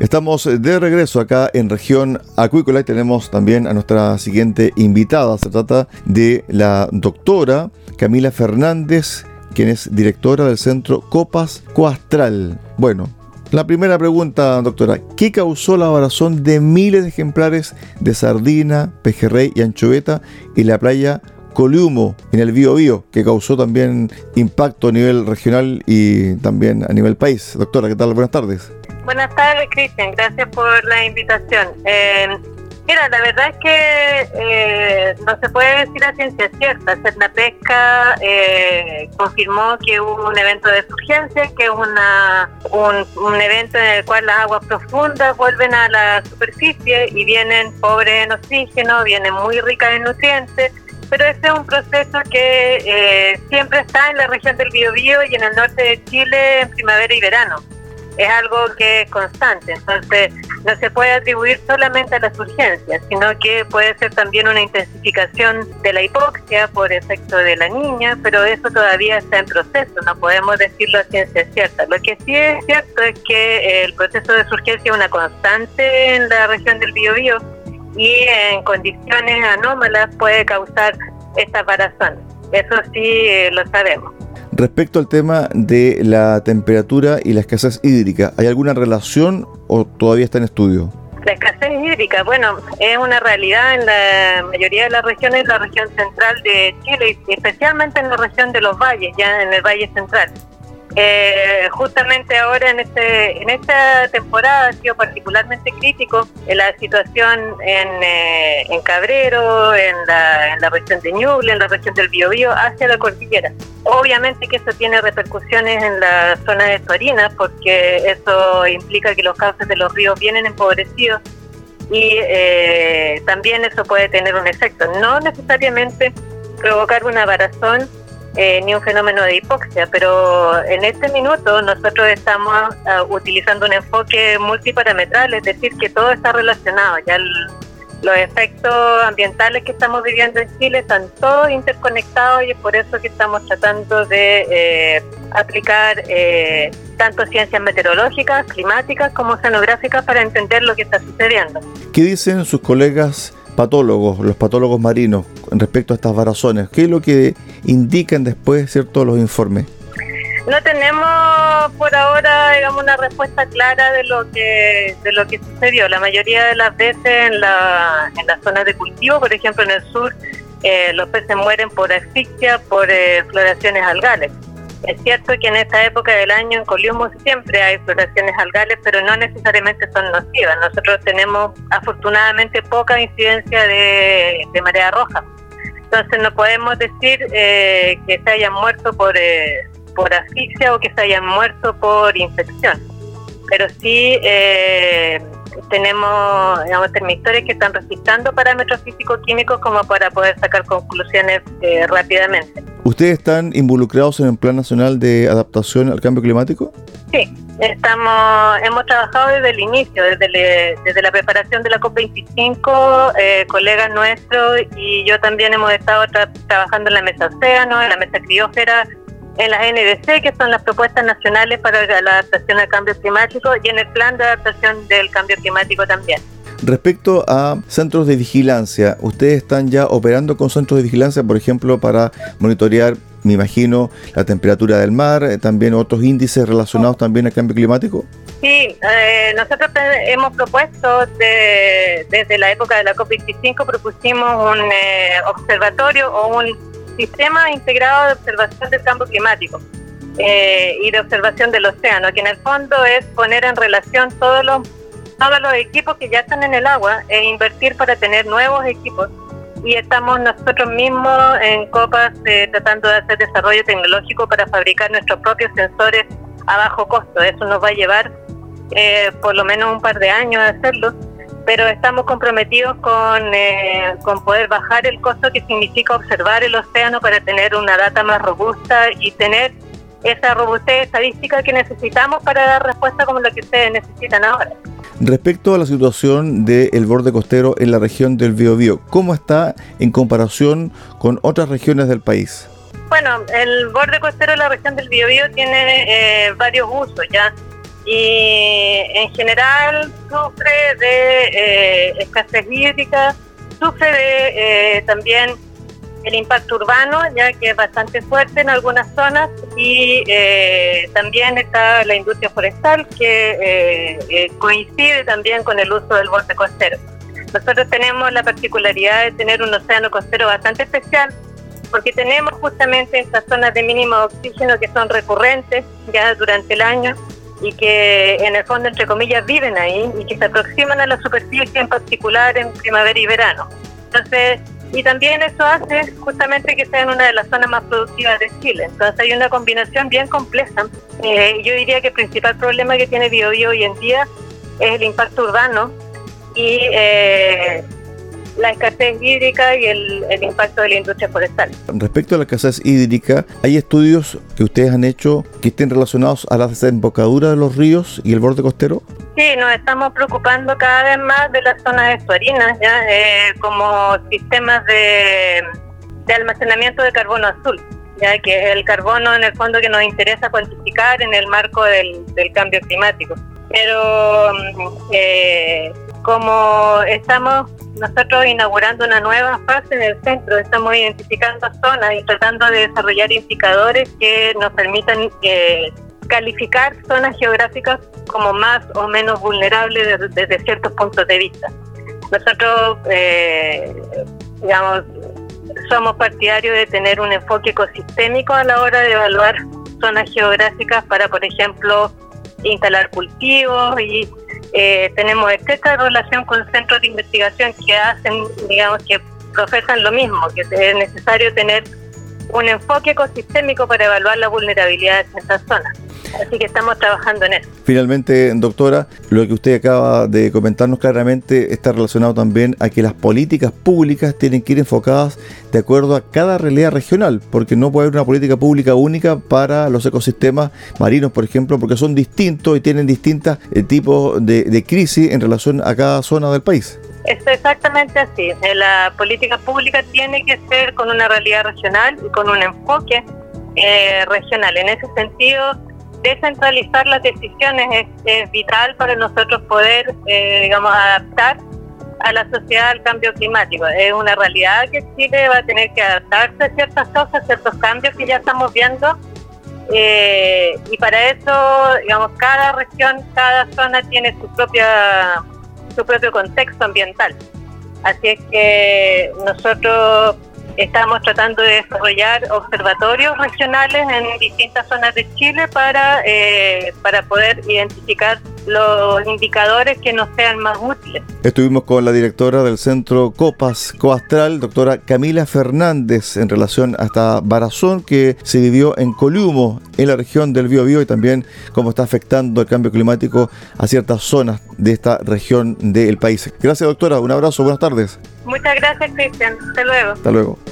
Estamos de regreso acá en región acuícola y tenemos también a nuestra siguiente invitada. Se trata de la doctora Camila Fernández, quien es directora del centro Copas Coastral. Bueno, la primera pregunta, doctora, ¿qué causó la varazón de miles de ejemplares de sardina, pejerrey y anchoveta en la playa Coliumo, en el Bío que causó también impacto a nivel regional y también a nivel país? Doctora, ¿qué tal? Buenas tardes. Buenas tardes, Cristian. Gracias por la invitación. Eh, mira, la verdad es que eh, no se puede decir a ciencia cierta. la Pesca eh, confirmó que hubo un evento de surgencia, que es una, un, evento en el cual las aguas profundas vuelven a la superficie y vienen pobres en oxígeno, vienen muy ricas en nutrientes pero ese es un proceso que siempre está en la región del Biobío y en el norte de Chile en primavera y verano es algo que es constante. Entonces, no se puede atribuir solamente a las urgencias, sino que puede ser también una intensificación de la hipoxia por efecto de la niña, pero eso todavía está en proceso, no podemos decirlo a ciencia cierta. Lo que sí es cierto es que el proceso de surgencia es una constante en la región del Biobío y en condiciones anómalas puede causar esta varazón. Eso sí eh, lo sabemos. Respecto al tema de la temperatura y la escasez hídrica, ¿hay alguna relación o todavía está en estudio? La escasez hídrica, bueno, es una realidad en la mayoría de las regiones, la región central de Chile, especialmente en la región de los valles, ya en el Valle Central. Eh, justamente ahora en este en esta temporada ha sido particularmente crítico la situación en, eh, en Cabrero, en la, en la, región de Ñuble, en la región del Biobío, hacia la cordillera. Obviamente que eso tiene repercusiones en la zona de Torina, porque eso implica que los cauces de los ríos vienen empobrecidos y eh, también eso puede tener un efecto, no necesariamente provocar una varazón eh, ni un fenómeno de hipoxia, pero en este minuto nosotros estamos ah, utilizando un enfoque multiparametral, es decir, que todo está relacionado. Ya los efectos ambientales que estamos viviendo en Chile están todos interconectados y es por eso que estamos tratando de eh, aplicar eh, tanto ciencias meteorológicas, climáticas como oceanográficas para entender lo que está sucediendo. ¿Qué dicen sus colegas patólogos, los patólogos marinos, respecto a estas varazones? ¿Qué es lo que indican después, cierto, los informes? No tenemos por ahora, digamos, una respuesta clara de lo que de lo que sucedió. La mayoría de las veces en la en las zonas de cultivo, por ejemplo, en el sur, eh, los peces mueren por asfixia, por eh, floraciones algales. Es cierto que en esta época del año en Coliumo siempre hay floraciones algales, pero no necesariamente son nocivas. Nosotros tenemos afortunadamente poca incidencia de, marea roja. Entonces no podemos decir eh, que se hayan muerto por, eh, por asfixia o que se hayan muerto por infección. Pero sí eh, tenemos digamos, termistores que están registrando parámetros físico-químicos como para poder sacar conclusiones rápidamente. ¿Ustedes están involucrados en el Plan Nacional de Adaptación al Cambio Climático? Sí, estamos, hemos trabajado desde el inicio, desde, la preparación de la COP25, eh, colegas nuestros y yo también hemos estado trabajando en la Mesa Océano, en la Mesa Criófera, en las NDC, que son las propuestas nacionales para la adaptación al cambio climático, y en el plan de adaptación del cambio climático también. Respecto a centros de vigilancia, ¿ustedes están ya operando con centros de vigilancia, por ejemplo, para monitorear, me imagino, la temperatura del mar, eh, también otros índices relacionados también al cambio climático? Sí, eh, nosotros hemos propuesto desde la época de la COP25, propusimos un eh, observatorio o un sistema integrado de observación del cambio climático. y de observación del océano, que en el fondo es poner en relación todos los todos los equipos que ya están en el agua e invertir para tener nuevos equipos. Y estamos nosotros mismos en Copas eh, tratando de hacer desarrollo tecnológico para fabricar nuestros propios sensores a bajo costo. Eso nos va a llevar eh, por lo menos un par de años hacerlo, pero estamos comprometidos con, eh, con poder bajar el costo que significa observar el océano para tener una data más robusta y tener esa robustez estadística que necesitamos para dar respuesta como la que ustedes necesitan ahora. Respecto a la situación del borde costero en la región del Biobío, ¿cómo está en comparación con otras regiones del país? Bueno, el borde costero de la región del Biobío tiene eh, varios usos ya. y en general sufre de eh, escasez hídrica, sufre de eh, también el impacto urbano, ya que es bastante fuerte en algunas zonas, y eh, también está la industria forestal, que coincide también con el uso del borde costero. Nosotros tenemos la particularidad de tener un océano costero bastante especial, porque tenemos justamente estas zonas de mínimo oxígeno que son recurrentes ya durante el año y que en el fondo, entre comillas, viven ahí y que se aproximan a la superficie en particular en primavera y verano. Entonces, y también eso hace justamente que sean una de las zonas más productivas de Chile. Entonces hay una combinación bien compleja. Eh, yo diría que el principal problema que tiene Biobío hoy en día es el impacto urbano y eh, la escasez hídrica y el, impacto de la industria forestal. Respecto a la escasez hídrica, ¿hay estudios que ustedes han hecho que estén relacionados a la desembocadura de los ríos y el borde costero? Sí, nos estamos preocupando cada vez más de las zonas estuarinas, ¿ya? Eh, como sistemas de, almacenamiento de carbono azul, ya que es el carbono en el fondo que nos interesa cuantificar en el marco del, cambio climático. Pero mm, eh, como estamos nosotros inaugurando una nueva fase en el centro, estamos identificando zonas y tratando de desarrollar indicadores que nos permitan eh, calificar zonas geográficas como más o menos vulnerables desde, ciertos puntos de vista. Nosotros, eh, digamos, somos partidarios de tener un enfoque ecosistémico a la hora de evaluar zonas geográficas para, por ejemplo, instalar cultivos y eh, tenemos estrecha relación con centros de investigación que hacen, digamos, que profesan lo mismo, que es necesario tener un enfoque ecosistémico para evaluar la vulnerabilidad de estas zonas. Así que estamos trabajando en eso. Finalmente, doctora, lo que usted acaba de comentarnos claramente está relacionado también a que las políticas públicas tienen que ir enfocadas de acuerdo a cada realidad regional, porque no puede haber una política pública única para los ecosistemas marinos, por ejemplo, porque son distintos y tienen distintos eh, tipos de, de crisis en relación a cada zona del país. Es exactamente así. Eh, la política pública tiene que ser con una realidad regional y con un enfoque eh, regional. En ese sentido, descentralizar las decisiones es, vital para nosotros poder, eh, digamos, adaptar a la sociedad al cambio climático. Es una realidad que Chile va a tener que adaptarse a ciertas cosas, ciertos cambios que ya estamos viendo. Eh, y para eso, digamos, cada región, cada zona tiene su propia su propio contexto ambiental. Así es que nosotros Estamos tratando de desarrollar observatorios regionales en distintas zonas de Chile para, eh, para poder identificar los indicadores que nos sean más útiles. Estuvimos con la directora del Centro Copas Coastral, doctora Camila Fernández, en relación a esta varazón que se vivió en Columo, en la región del Biobío, y también cómo está afectando el cambio climático a ciertas zonas de esta región del país. Gracias, doctora. Un abrazo. Buenas tardes. Muchas gracias, Cristian. Hasta luego. Hasta luego.